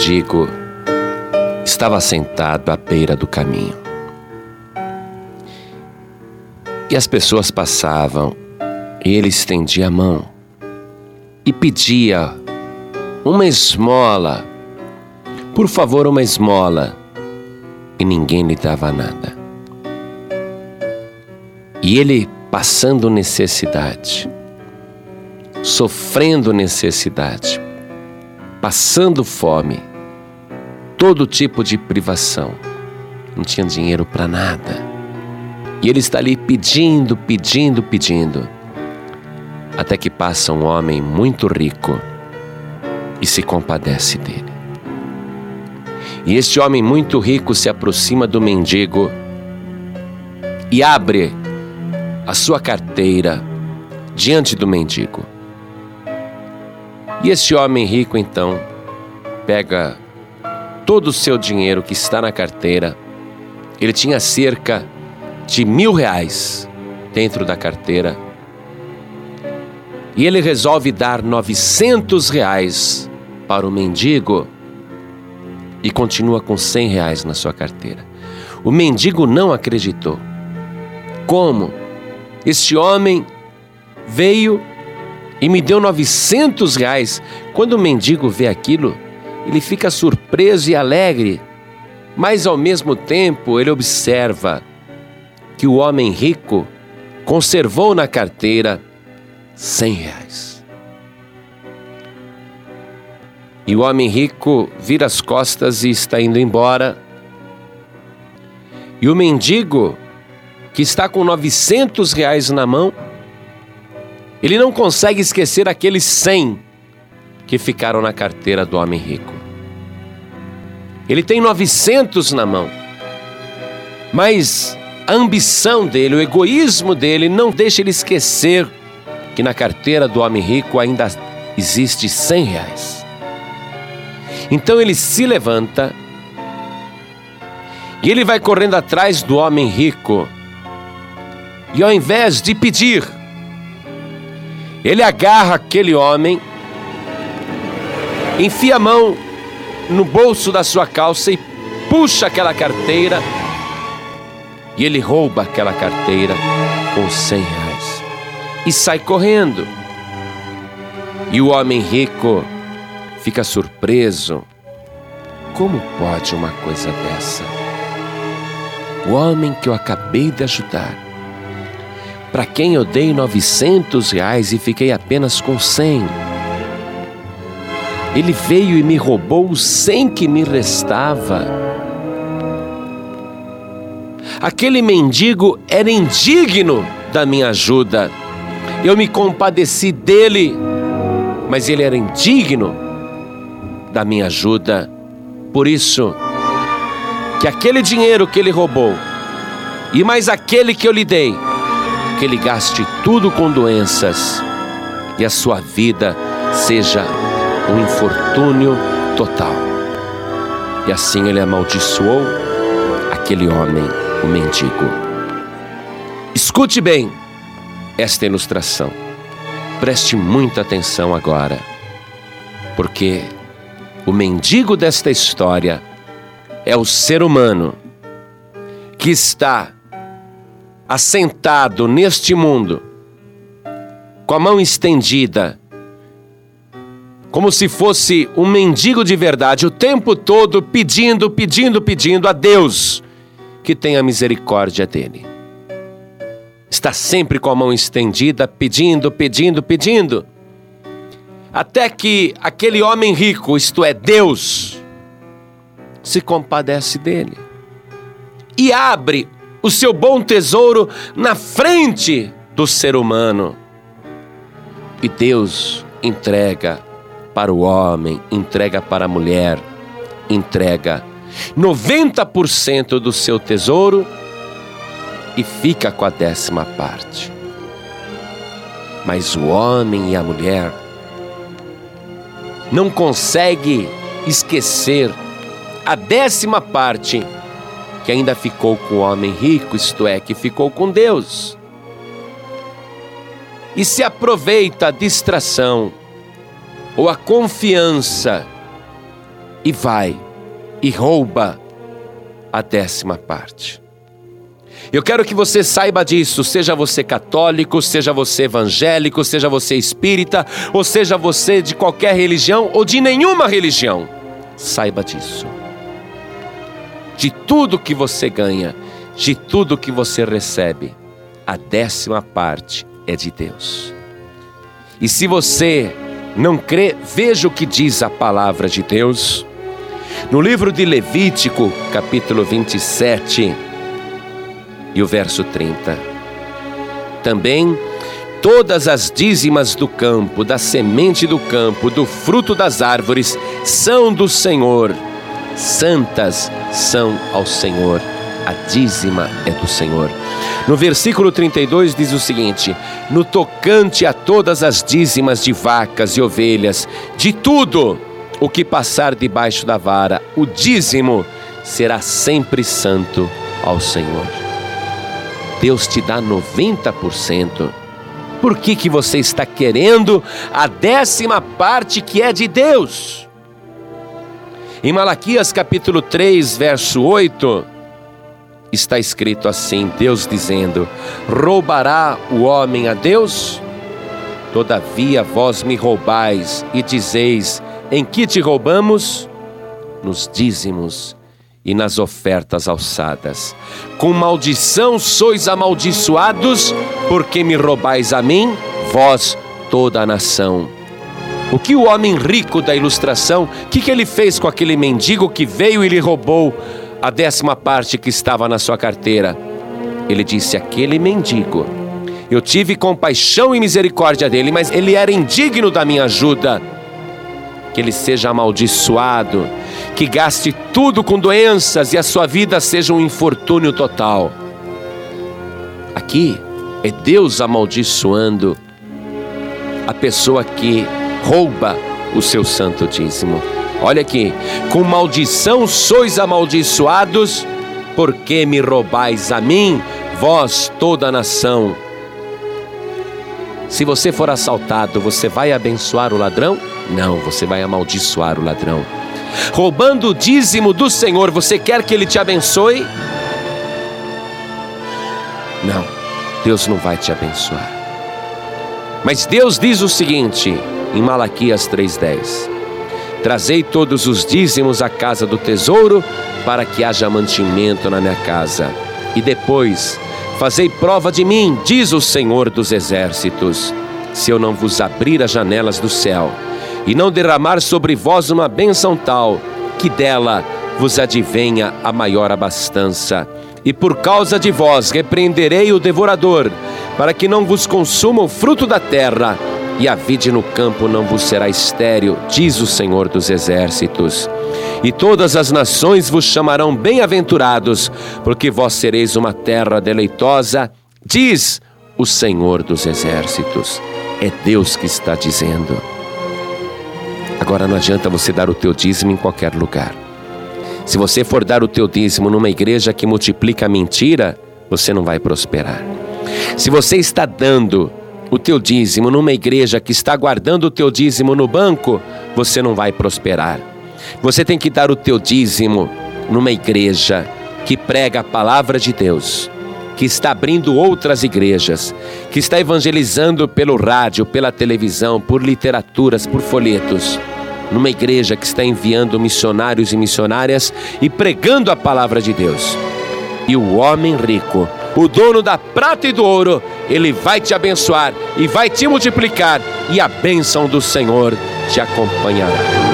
mendigo estava sentado à beira do caminho. E as pessoas passavam e ele estendia a mão e pedia uma esmola. Por favor, uma esmola. E ninguém lhe dava nada. E ele passando necessidade, sofrendo necessidade, passando fome, todo tipo de privação. Não tinha dinheiro para nada. E ele está ali pedindo, pedindo, pedindo. Até que passa um homem muito rico e se compadece dele. E este homem muito rico se aproxima do mendigo e abre a sua carteira diante do mendigo. E este homem rico então pega todo o seu dinheiro que está na carteira. Ele tinha cerca de mil reais dentro da carteira. E ele resolve dar 900 reais para o mendigo e continua com 100 reais na sua carteira. O mendigo não acreditou. Como? Este homem veio e me deu 900 reais. Quando o mendigo vê aquilo, ele fica surpreso e alegre, mas ao mesmo tempo ele observa que o homem rico conservou na carteira cem reais. E o homem rico vira as costas e está indo embora. E o mendigo, que está com 900 reais na mão, ele não consegue esquecer aqueles 100 que ficaram na carteira do homem rico. Ele tem 900 na mão. Mas a ambição dele, o egoísmo dele, não deixa ele esquecer que na carteira do homem rico ainda existe 100 reais. Então ele se levanta e ele vai correndo atrás do homem rico. E ao invés de pedir, ele agarra aquele homem enfia a mão no bolso da sua calça e puxa aquela carteira. E ele rouba aquela carteira com cem reais e sai correndo. E o homem rico fica surpreso. Como pode uma coisa dessa? O homem que eu acabei de ajudar, para quem eu dei 900 reais e fiquei apenas com 100 ele veio e me roubou sem que me restava. Aquele mendigo era indigno da minha ajuda. Eu me compadeci dele, mas ele era indigno da minha ajuda. Por isso, que aquele dinheiro que ele roubou e mais aquele que eu lhe dei, que ele gaste tudo com doenças e a sua vida seja um infortúnio total. E assim ele amaldiçoou aquele homem, o mendigo. Escute bem esta ilustração. Preste muita atenção agora, porque o mendigo desta história é o ser humano que está assentado neste mundo, com a mão estendida como se fosse um mendigo de verdade, o tempo todo pedindo, pedindo, pedindo a Deus que tenha misericórdia dele. Está sempre com a mão estendida, pedindo, pedindo, pedindo. Até que aquele homem rico, isto é, Deus, se compadece dele e abre o seu bom tesouro na frente do ser humano. E Deus entrega para o homem, entrega para a mulher, entrega 90% do seu tesouro e fica com a décima parte. Mas o homem e a mulher não consegue esquecer a décima parte que ainda ficou com o homem rico, isto é, que ficou com Deus. E se aproveita a distração ou a confiança e vai e rouba a décima parte. Eu quero que você saiba disso, seja você católico, seja você evangélico, seja você espírita, ou seja você de qualquer religião ou de nenhuma religião. Saiba disso. De tudo que você ganha, de tudo que você recebe, a décima parte é de Deus. E se você não crê, veja o que diz a palavra de Deus. No livro de Levítico, capítulo 27, e o verso 30. Também todas as dízimas do campo, da semente do campo, do fruto das árvores, são do Senhor. Santas são ao Senhor. A dízima é do Senhor. No versículo 32 diz o seguinte: No tocante a todas as dízimas de vacas e ovelhas, de tudo o que passar debaixo da vara, o dízimo será sempre santo ao Senhor. Deus te dá 90%. Por que, que você está querendo a décima parte que é de Deus? Em Malaquias capítulo 3, verso 8, está escrito assim: Deus dizendo: Roubará o homem a Deus? Todavia vós me roubais e dizeis: Em que te roubamos? Nos dízimos e nas ofertas alçadas. Com maldição sois amaldiçoados, porque me roubais a mim, vós, toda a nação. O que o homem rico da ilustração, o que, que ele fez com aquele mendigo que veio e lhe roubou a décima parte que estava na sua carteira? Ele disse: Aquele mendigo, eu tive compaixão e misericórdia dele, mas ele era indigno da minha ajuda. Que ele seja amaldiçoado que gaste tudo com doenças e a sua vida seja um infortúnio total. Aqui é Deus amaldiçoando a pessoa que rouba o seu santo dízimo. Olha aqui, com maldição sois amaldiçoados, porque me roubais a mim, vós toda a nação. Se você for assaltado, você vai abençoar o ladrão? Não, você vai amaldiçoar o ladrão roubando o dízimo do Senhor, você quer que Ele te abençoe? Não, Deus não vai te abençoar. Mas Deus diz o seguinte em Malaquias 3,10: Trazei todos os dízimos à casa do tesouro, para que haja mantimento na minha casa. E depois, fazei prova de mim, diz o Senhor dos exércitos, se eu não vos abrir as janelas do céu e não derramar sobre vós uma bênção tal, que dela vos advenha a maior abastança. E por causa de vós repreenderei o devorador, para que não vos consuma o fruto da terra, e a vide no campo não vos será estéril, diz o Senhor dos Exércitos. E todas as nações vos chamarão bem-aventurados, porque vós sereis uma terra deleitosa, diz o Senhor dos Exércitos. É Deus que está dizendo. Agora não adianta você dar o teu dízimo em qualquer lugar. Se você for dar o teu dízimo numa igreja que multiplica a mentira, você não vai prosperar. Se você está dando o teu dízimo numa igreja que está guardando o teu dízimo no banco, você não vai prosperar. Você tem que dar o teu dízimo numa igreja que prega a palavra de Deus, que está abrindo outras igrejas, que está evangelizando pelo rádio, pela televisão, por literaturas, por folhetos numa igreja que está enviando missionários e missionárias e pregando a palavra de Deus. E o homem rico, o dono da prata e do ouro, ele vai te abençoar e vai te multiplicar, e a bênção do Senhor te acompanhará.